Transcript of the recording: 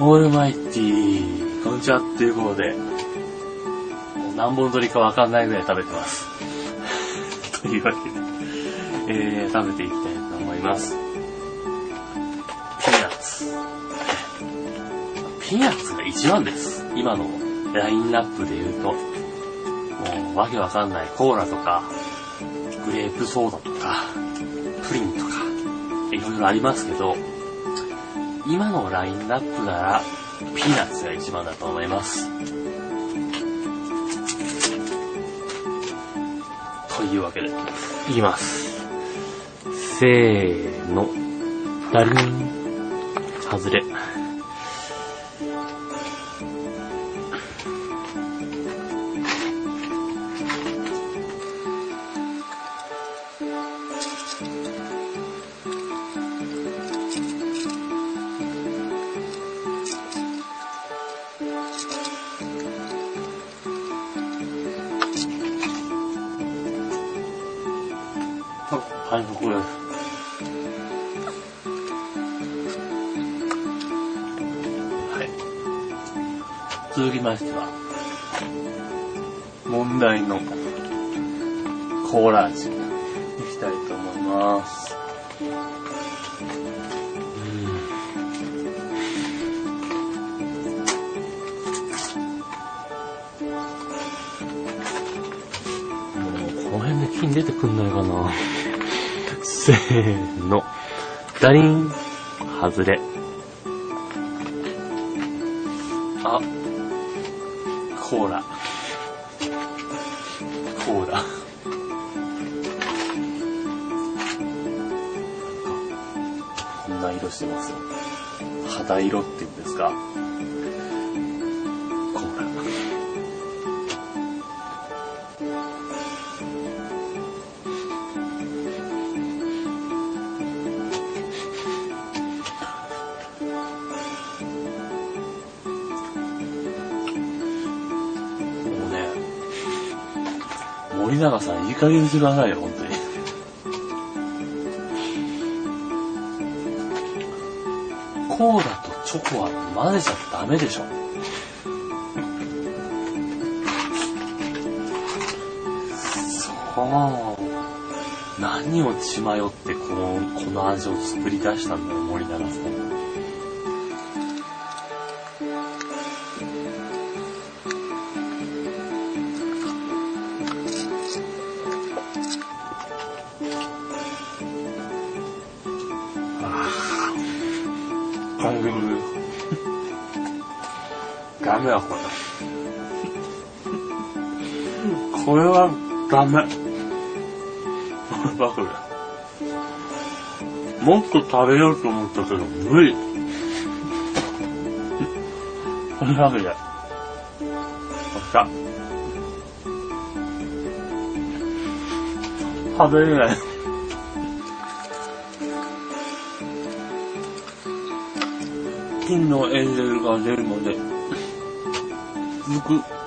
オールマイティー、こんにちはっていうことで、もう何本撮りかわかんないぐらい食べてます。というわけで、えー、食べていきたいと思います。ピーナッツ。ピーナッツが一番です。今のラインナップで言うと、もうわけわかんないコーラとか、グレープソーダとか、プリンとか、いろいろありますけど、今のラインナップなら、ピーナッツが一番だと思います。というわけで、いきます。せーの。ダリン。外れ。はい、ここです。はい。続きましては、問題のコーラ味いきたいと思います。この辺で金出てくんないかな。せーの。ダリン、外れ。あ、コーラ。コーラ。こんな色してますよ。肌色って言うんですか森永さんいい加減にしてくださいよ、本当に。コーラとチョコは混ぜちゃダメでしょ。そう。何を血迷ってこの、この味を作り出したんだよ、森永さん。大丈夫です。ダメだ、これ。これはダメ。バカだ。もっと食べようと思ったけど、無理。というわけで、おった。食べれない。金のエンゼルが出るまで続く